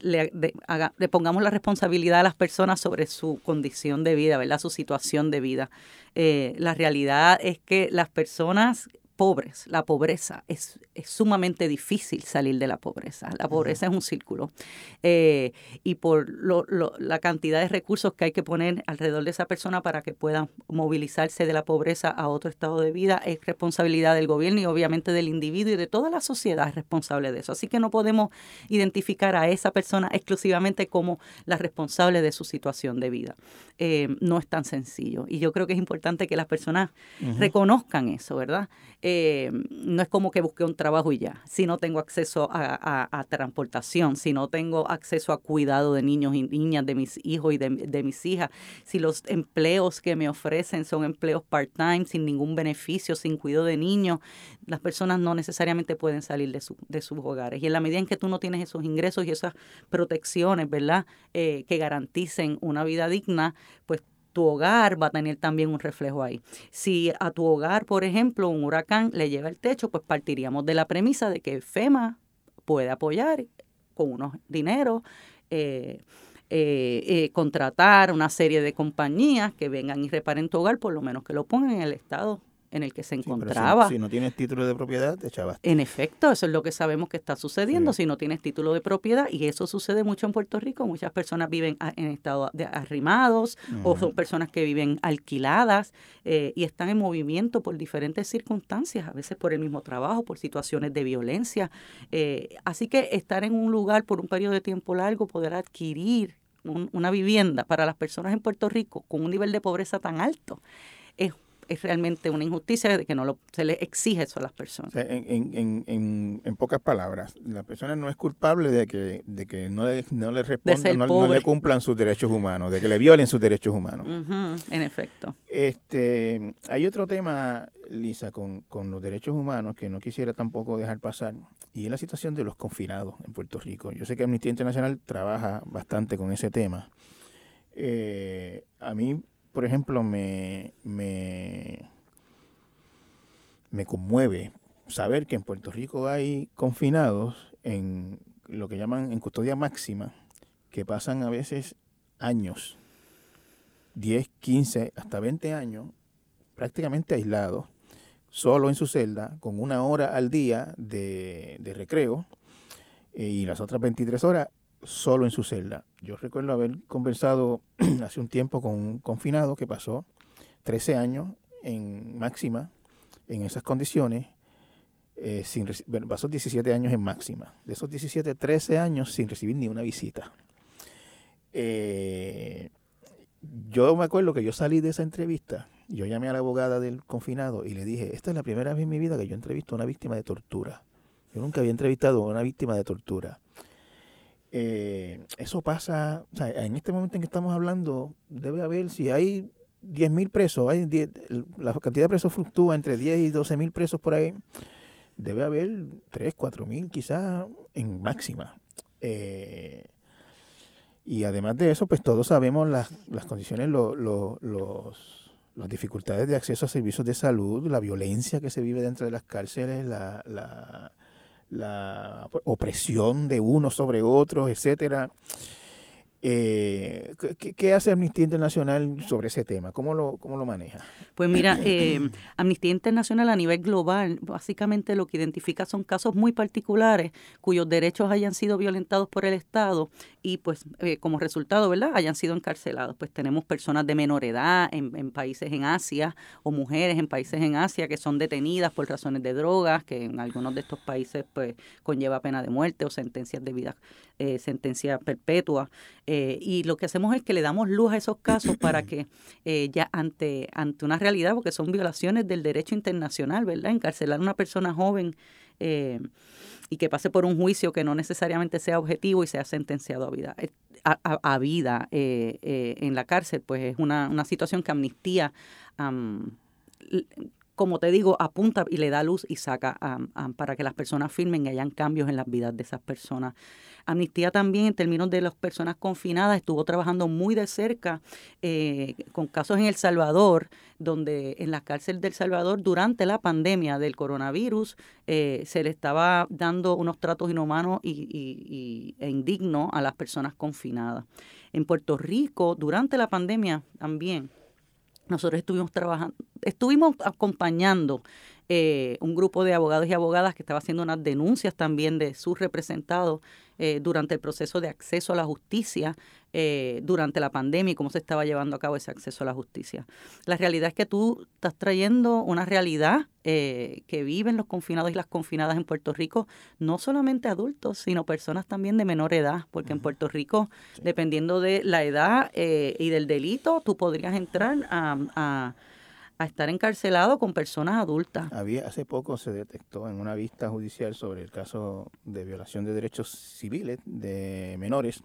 le, le, pongamos la responsabilidad a las personas sobre su condición de vida, ¿verdad? Su situación de vida. la realidad es que las personas pobres. La pobreza es, sumamente difícil salir de la pobreza. La pobreza es un círculo. Eh, y por la cantidad de recursos que hay que poner alrededor de esa persona para que pueda movilizarse de la pobreza a otro estado de vida es responsabilidad del gobierno y obviamente del individuo y de toda la sociedad es responsable de eso. Así que no podemos identificar a esa persona exclusivamente como la responsable de su situación de vida. Eh, no es tan sencillo. Y yo creo que es importante que las personas reconozcan eso, ¿verdad? Eh, no es como que busque un trabajo y ya. Si no tengo acceso a, transportación, si no tengo acceso a cuidado de niños y niñas, de mis hijos y de, mis hijas, si los empleos que me ofrecen son empleos part-time, sin ningún beneficio, sin cuidado de niños, las personas no necesariamente pueden salir de, de sus hogares. Y en la medida en que tú no tienes esos ingresos y esas protecciones, ¿verdad?, eh, que garanticen una vida digna, pues tu hogar va a tener también un reflejo ahí. Si a tu hogar, por ejemplo, un huracán le lleva el techo, pues partiríamos de la premisa de que FEMA puede apoyar con unos dineros. Eh, eh, eh, contratar una serie de compañías que vengan y reparen tu hogar, por lo menos que lo pongan en el estado en el que se Sí, pero si- encontraba. Si, no tienes título de propiedad, te chavaste. En efecto, eso es lo que sabemos que está sucediendo si no tienes título de propiedad y eso sucede mucho en Puerto Rico. Muchas personas viven en estado de arrimados o son personas que viven alquiladas eh, y están en movimiento por diferentes circunstancias, a veces por el mismo trabajo, por situaciones de violencia. Eh, así que estar en un lugar por un periodo de tiempo largo, poder adquirir un- una vivienda para las personas en Puerto Rico con un nivel de pobreza tan alto es, es realmente una injusticia de que no lo, se les exige eso a las personas. O sea, en, en, en, pocas palabras, la persona no es culpable de que, de que no le, no le respondan, no, le cumplan sus derechos humanos, de que le violen sus derechos humanos. En efecto. Este, hay otro tema, Lisa, con, con los derechos humanos que no quisiera tampoco dejar pasar, y es la situación de los confinados en Puerto Rico. Yo sé que Amnistía Internacional trabaja bastante con ese tema. Eh, a mí, por ejemplo, me, me, me conmueve saber que en Puerto Rico hay confinados en lo que llaman en custodia máxima, que pasan a veces años 10, 15, hasta 20 años prácticamente aislados, solo en su celda, con una hora al día de, de recreo eh, y las otras 23 horas solo en su celda. Yo recuerdo haber conversado hace un tiempo con un confinado que pasó 13 años en máxima, en esas condiciones, eh, sin bueno, pasó 17 años en máxima. De esos 17, 13 años sin recibir ni una visita. Eh, yo me acuerdo que yo salí de esa entrevista, yo llamé a la abogada del confinado y le dije, esta es la primera vez en mi vida que yo entrevisto a una víctima de tortura. Yo nunca había entrevistado a una víctima de tortura. Eh, eso pasa, o sea, en este momento en que estamos hablando, debe haber, si hay 10.000 presos, hay 10 la cantidad de presos fluctúa entre 10 y 12.000 presos por ahí, debe haber 3, 4.000 quizás en máxima. Eh, y además de eso, pues todos sabemos las, las condiciones, lo- lo- los, las dificultades de acceso a servicios de salud, la violencia que se vive dentro de las cárceles, la, la, la opresión de unos sobre otros, etcétera. Eh, ¿qué, hace Amnistía Internacional sobre ese tema? ¿Cómo lo, cómo lo maneja? Pues mira, eh, Amnistía Internacional a nivel global básicamente lo que identifica son casos muy particulares cuyos derechos hayan sido violentados por el Estado y pues eh, como resultado, ¿verdad?, hayan sido encarcelados. Pues tenemos personas de menor edad en, en países en Asia o mujeres en países en Asia que son detenidas por razones de drogas, que en algunos de estos países pues conlleva pena de muerte o sentencias de vida, eh, sentencia perpetua. Eh, y lo que hacemos es que le damos luz a esos casos para que eh, ya ante, ante una realidad, porque son violaciones del derecho internacional, ¿verdad? Encarcelar a una persona joven eh, y que pase por un juicio que no necesariamente sea objetivo y sea sentenciado a vida, eh, a, a- a vida en la cárcel, pues es una, una situación que amnistía como te digo, apunta y le da luz y saca para que las personas firmen y hayan cambios en las vidas de esas personas. Amnistía también, en términos de las personas confinadas, estuvo trabajando muy de cerca eh, con casos en El Salvador, donde en la cárcel del Salvador, durante la pandemia del coronavirus, eh, se le estaba dando unos tratos inhumanos y- y- e indignos a las personas confinadas. En Puerto Rico, durante la pandemia también, nosotros estuvimos trabajando, estuvimos acompañando eh, un grupo de abogados y abogadas que estaba haciendo unas denuncias también de sus representados eh, durante el proceso de acceso a la justicia eh, durante la pandemia y cómo se estaba llevando a cabo ese acceso a la justicia. La realidad es que tú estás trayendo una realidad eh, que viven los confinados y las confinadas en Puerto Rico, no solamente adultos, sino personas también de menor edad, porque en Puerto Rico, dependiendo de la edad eh, y del delito, tú podrías entrar a, a- a estar encarcelado con personas adultas. Había, hace poco se detectó en una vista judicial sobre el caso de violación de derechos civiles de menores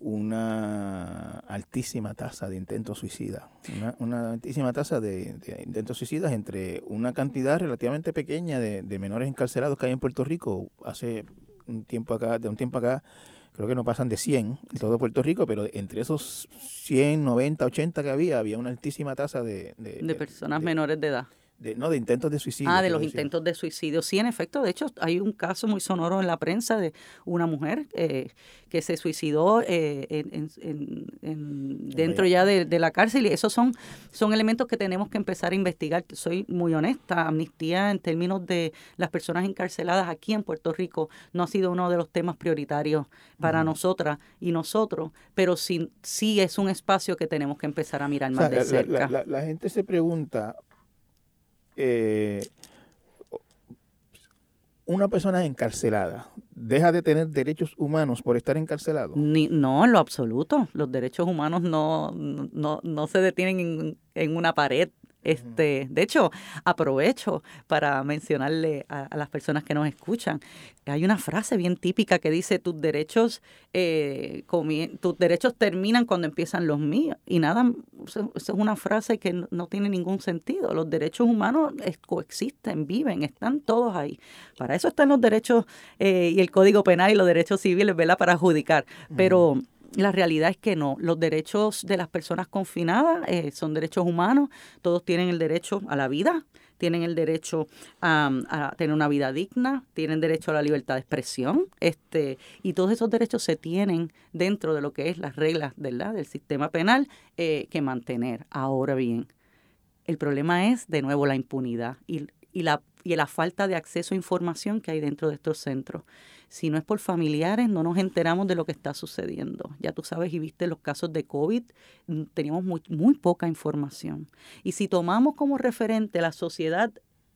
una altísima tasa de intentos suicidas. Una, una altísima tasa de, de intentos suicidas entre una cantidad relativamente pequeña de, de menores encarcelados que hay en Puerto Rico. Hace un tiempo acá, de un tiempo acá, creo que no pasan de 100 en todo Puerto Rico, pero entre esos 100, 90, 80 que había, había una altísima tasa de, de, de personas menores de edad. De, no, de intentos de suicidio. Ah, de los decir. intentos de suicidio. Sí, en efecto, de hecho, hay un caso muy sonoro en la prensa de una mujer eh, que se suicidó eh, en, en- en- en- dentro ya de, de la cárcel y esos son, son elementos que tenemos que empezar a investigar. Soy muy honesta, amnistía en términos de las personas encarceladas aquí en Puerto Rico no ha sido uno de los temas prioritarios para nosotras y nosotros, pero sí, sí es un espacio que tenemos que empezar a mirar O más sea, de la- cerca. la, la- la gente se pregunta, eh, una persona encarcelada deja de tener derechos humanos por estar encarcelado. Ni, no, en lo absoluto. Los derechos humanos no, no, no se detienen en, en una pared. Este, de hecho, aprovecho para mencionarle a, a las personas que nos escuchan. Hay una frase bien típica que dice tus derechos, eh, tus derechos terminan cuando empiezan los míos. Y nada, eso, es una frase que no, no tiene ningún sentido. Los derechos humanos coexisten, viven, están todos ahí. Para eso están los derechos eh, y el Código Penal y los derechos civiles, ¿verdad? Para adjudicar. Pero la realidad es que no. Los derechos de las personas confinadas eh, son derechos humanos. Todos tienen el derecho a la vida, tienen el derecho a, tener una vida digna, tienen derecho a la libertad de expresión, este, y todos esos derechos se tienen dentro de lo que es las reglas del sistema penal eh, que mantener. Ahora bien, el problema es, de nuevo, la impunidad y, y la, y la falta de acceso a información que hay dentro de estos centros. Si no es por familiares, no nos enteramos de lo que está sucediendo. Ya tú sabes y viste los casos de COVID, mm, teníamos muy, poca información. Y si tomamos como referente la sociedad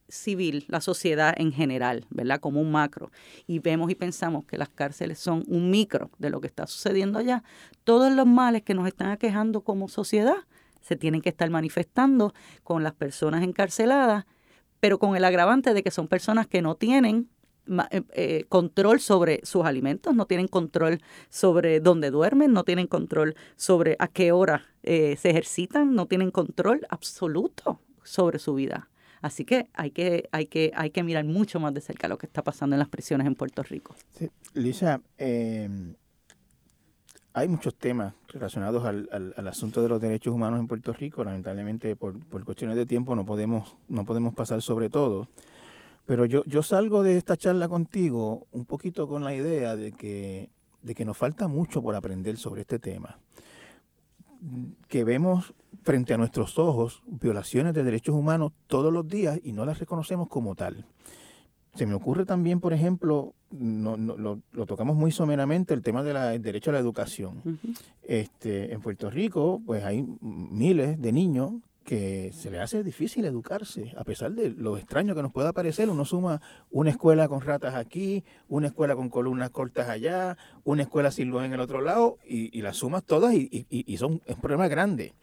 civil, la sociedad en general, ¿verdad? Como un macro, y vemos y pensamos que las cárceles son un micro de lo que está sucediendo allá, todos los males que nos están aquejando como sociedad se tienen que estar manifestando con las personas encarceladas, pero con el agravante de que son personas que no tienen eh, eh, control sobre sus alimentos, no tienen control sobre dónde duermen, no tienen control sobre a qué hora eh, se ejercitan, no tienen control absoluto sobre su vida. Así que hay que, hay que, hay que mirar mucho más de cerca lo que está pasando en las prisiones en Puerto Rico. Lisa, eh, hay muchos temas relacionados al, al- al asunto de los derechos humanos en Puerto Rico. Lamentablemente, por, por cuestiones de tiempo, no podemos, no podemos pasar sobre todo. Pero yo, yo salgo de esta charla contigo un poquito con la idea de que, de que nos falta mucho por aprender sobre este tema. Que vemos frente a nuestros ojos violaciones de derechos humanos todos los días y no las reconocemos como tal. Se me ocurre también, por ejemplo, no, no- lo, lo tocamos muy someramente, el tema del derecho a la educación. Este, en Puerto Rico, pues hay miles de niños que se les hace difícil educarse, a pesar de lo extraño que nos pueda parecer. Uno suma una escuela con ratas aquí, una escuela con columnas cortas allá, una escuela sin luz en el otro lado, y, y las sumas todas y, y- y son es un problema grande.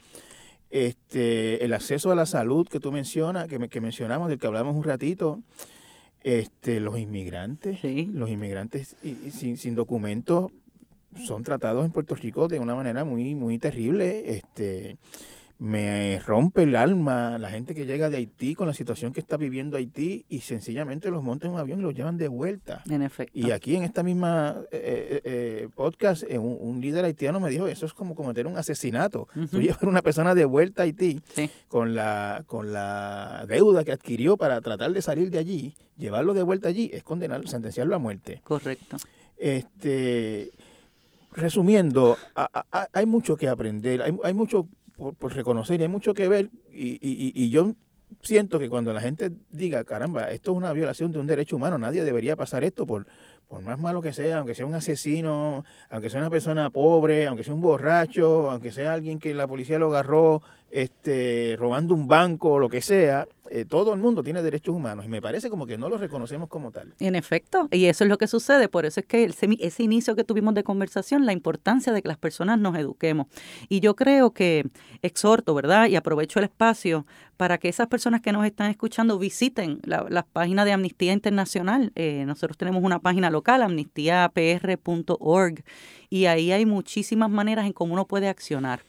Este, el acceso a la salud que tú mencionas, que, que mencionamos, del que hablamos un ratito, este, los inmigrantes, los inmigrantes sin, sin documentos son tratados en Puerto Rico de una manera muy, muy terrible. Este, me rompe el alma la gente que llega de Haití con la situación que está viviendo Haití y sencillamente los montan en un avión y los llevan de vuelta. En efecto. Y aquí en esta misma eh, eh, eh, podcast, eh, un, un líder haitiano me dijo, eso es como cometer un asesinato. Tú Ujú. llevar una persona de vuelta a Haití con, la, con la deuda que adquirió para tratar de salir de allí, llevarlo de vuelta allí, es condenarlo, sentenciarlo a muerte. Correcto. Este, resumiendo, a- a- a- hay mucho que aprender, hay, hay mucho por, reconocer, hay mucho que ver, y- y- y yo siento que cuando la gente diga, caramba, esto es una violación de un derecho humano, nadie debería pasar esto por, por más malo que sea, aunque sea un asesino, aunque sea una persona pobre, aunque sea un borracho, aunque sea alguien que la policía lo agarró este, robando un banco o lo que sea, eh, todo el mundo tiene derechos humanos y me parece como que no los reconocemos como tal. En efecto, y eso es lo que sucede, por eso es que ese, ese inicio que tuvimos de conversación, la importancia de que las personas nos eduquemos. Y yo creo que exhorto, ¿verdad? Y aprovecho el espacio para que esas personas que nos están escuchando visiten la, la página de Amnistía Internacional. Eh, nosotros tenemos una página local, amnistiapr.org, y ahí hay muchísimas maneras en cómo uno puede accionar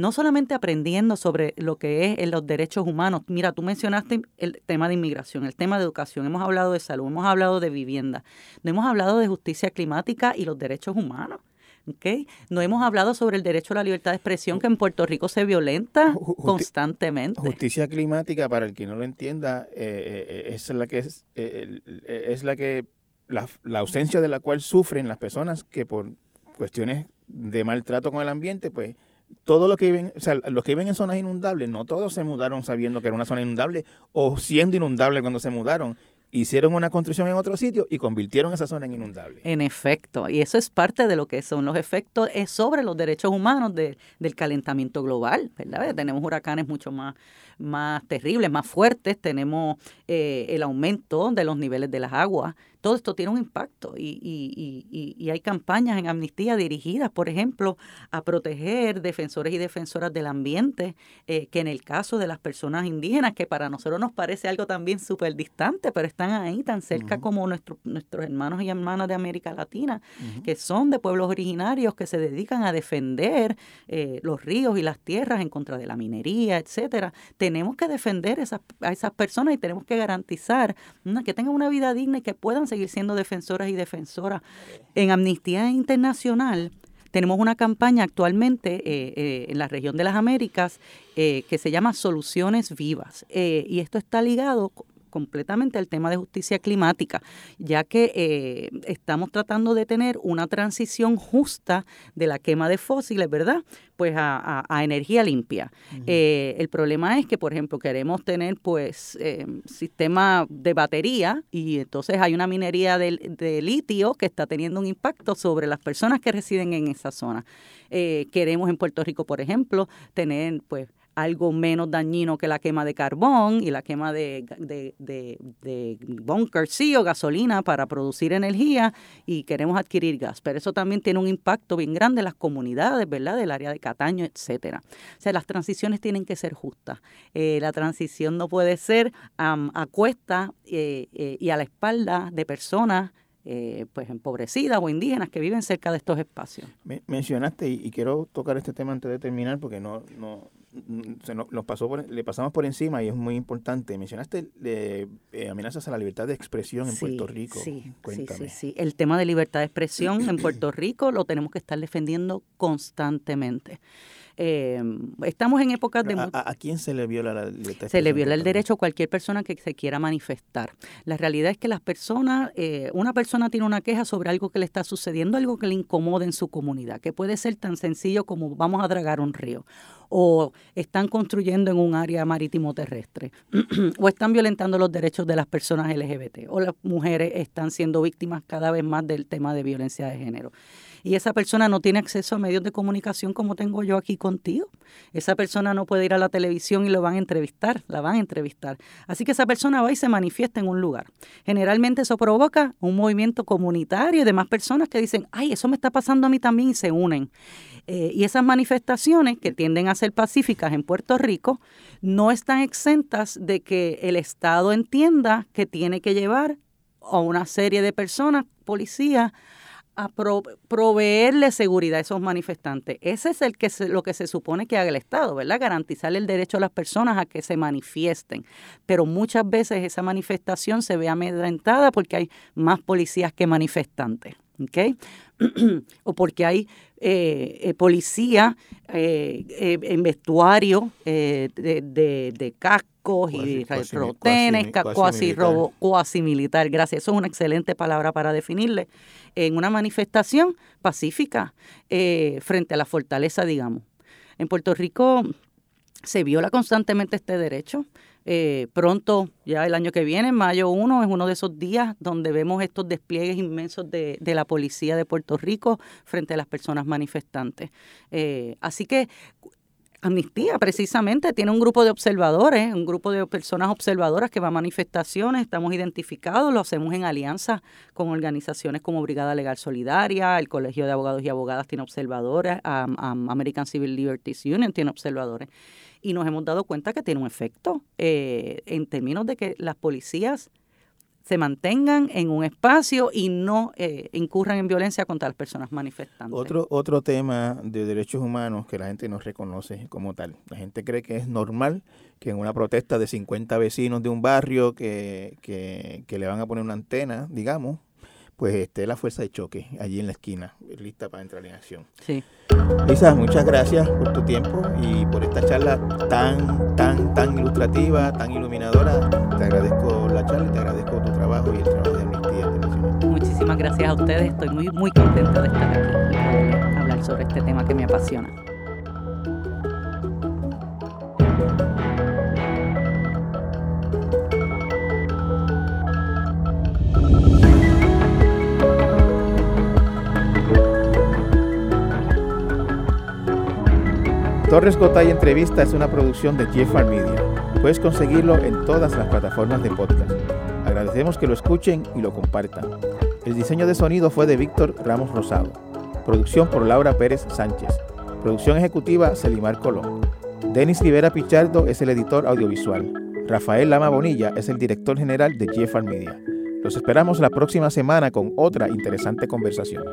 no solamente aprendiendo sobre lo que es en los derechos humanos. Mira, tú mencionaste el tema de inmigración, el tema de educación, hemos hablado de salud, hemos hablado de vivienda, no hemos hablado de justicia climática y los derechos humanos. ¿okay? No hemos hablado sobre el derecho a la libertad de expresión que en Puerto Rico se violenta constantemente. Justicia climática, para el que no lo entienda, eh, eh, es la que es, es la que la, la ausencia de la cual sufren las personas que por cuestiones de maltrato con el ambiente, pues todos los que viven, o sea, los que viven en zonas inundables, no todos se mudaron sabiendo que era una zona inundable o siendo inundable cuando se mudaron hicieron una construcción en otro sitio y convirtieron esa zona en inundable. En efecto, y eso es parte de lo que son los efectos es sobre los derechos humanos del calentamiento global, ¿verdad? Tenemos huracanes mucho más, más terribles, más fuertes, tenemos eh, el aumento de los niveles de las aguas, todo esto tiene un impacto y, y, y, y, hay campañas en amnistía dirigidas, por ejemplo, a proteger defensores y defensoras del ambiente, eh, que en el caso de las personas indígenas, que para nosotros nos parece algo también súper distante, pero están ahí tan cerca como nuestros nuestros hermanos y hermanas de América Latina, que son de pueblos originarios que se dedican a defender eh, los ríos y las tierras en contra de la minería, etcétera. Tenemos que defender esas, a esas personas y tenemos que garantizar que tengan una vida digna y que puedan seguir siendo defensoras y defensoras. En Amnistía Internacional tenemos una campaña actualmente eh, eh, en la región de las Américas eh, que se llama Soluciones Vivas. y esto está ligado completamente al tema de justicia climática, ya que eh, estamos tratando de tener una transición justa de la quema de fósiles, ¿verdad? Pues a, energía limpia. Eh, el problema es que, por ejemplo, queremos tener pues eh, sistema de batería y entonces hay una minería de, de, litio que está teniendo un impacto sobre las personas que residen en esa zona. queremos en Puerto Rico, por ejemplo, tener pues algo menos dañino que la quema de carbón y la quema de, de, de, bunkers, sí, o gasolina para producir energía y queremos adquirir gas. Pero eso también tiene un impacto bien grande en las comunidades, ¿verdad? Del área de Cataño, etcétera. O sea, las transiciones tienen que ser justas. Eh, la transición no puede ser a cuesta eh, eh, y a la espalda de personas pues empobrecidas o indígenas que viven cerca de estos espacios. mencionaste, y, quiero tocar este tema antes de terminar, porque no, no, se nos, pasó le pasamos por encima y es muy importante. Mencionaste eh, amenazas a la libertad de expresión en Puerto Rico. Sí, Cuéntame. sí, sí, El tema de libertad de expresión en Puerto Rico lo tenemos que estar defendiendo constantemente. Eh, estamos en épocas de... ¿A, quién se le viola la libertad? Se le viola el derecho a cualquier persona que se quiera manifestar. La realidad es que las personas, eh, una persona tiene una queja sobre algo que le está sucediendo, algo que le incomoda en su comunidad, que puede ser tan sencillo como vamos a dragar un río o están construyendo en un área marítimo terrestre, o están violentando los derechos de las personas LGBT, o las mujeres están siendo víctimas cada vez más del tema de violencia de género y esa persona no tiene acceso a medios de comunicación como tengo yo aquí contigo. Esa persona no puede ir a la televisión y lo van a entrevistar, la van a entrevistar. Así que esa persona va y se manifiesta en un lugar. Generalmente eso provoca un movimiento comunitario y demás personas que dicen, ay, eso me está pasando a mí también y se unen. Eh, y esas manifestaciones que tienden a ser pacíficas en Puerto Rico no están exentas de que el Estado entienda que tiene que llevar a una serie de personas, policías, a proveerle seguridad a esos manifestantes. Ese es el que lo que se supone que haga el Estado, ¿verdad? Garantizarle el derecho a las personas a que se manifiesten. Pero muchas veces esa manifestación se ve amedrentada porque hay más policías que manifestantes. ¿ok? o porque hay eh, eh policía eh, eh, en vestuario de, de, de, cascos y retrotenes, cuasi, robo, cuasi militar. Gracias. Eso es una excelente palabra para definirle. En una manifestación pacífica frente a la fortaleza, digamos. En Puerto Rico se viola constantemente este derecho. Eh, pronto, ya el año que viene, mayo 1, es uno de esos días donde vemos estos despliegues inmensos de, de la policía de Puerto Rico frente a las personas manifestantes. Eh, así que Amnistía precisamente tiene un grupo de observadores, un grupo de personas observadoras que va a manifestaciones, estamos identificados, lo hacemos en alianza con organizaciones como Brigada Legal Solidaria, el Colegio de Abogados y Abogadas tiene observadores, American Civil Liberties Union tiene observadores y nos hemos dado cuenta que tiene un efecto eh, en términos de que las policías se mantengan en un espacio y no eh, incurran en violencia contra las personas manifestantes. Otro, otro tema de derechos humanos que la gente no reconoce como tal. La gente cree que es normal que en una protesta de 50 vecinos de un barrio que, que, que le van a poner una antena, digamos, pues esté la fuerza de choque allí en la esquina, lista para entrar en acción. Sí. Lisa, muchas gracias por tu tiempo y por esta charla tan, tan, tan ilustrativa, tan iluminadora. Te agradezco la charla y te agradezco tu trabajo y el trabajo de Amnistía Internacional. Muchísimas gracias a ustedes. Estoy muy, muy contenta de estar aquí y hablar sobre este tema que me apasiona. Torres Gotay Entrevista es una producción de Jeffar Media. Puedes conseguirlo en todas las plataformas de podcast. Agradecemos que lo escuchen y lo compartan. El diseño de sonido fue de Víctor Ramos Rosado. Producción por Laura Pérez Sánchez. Producción ejecutiva Celimar Colón. Denis Rivera Pichardo es el editor audiovisual. Rafael Lama Bonilla es el director general de Jeffar Media. Los esperamos la próxima semana con otra interesante conversación.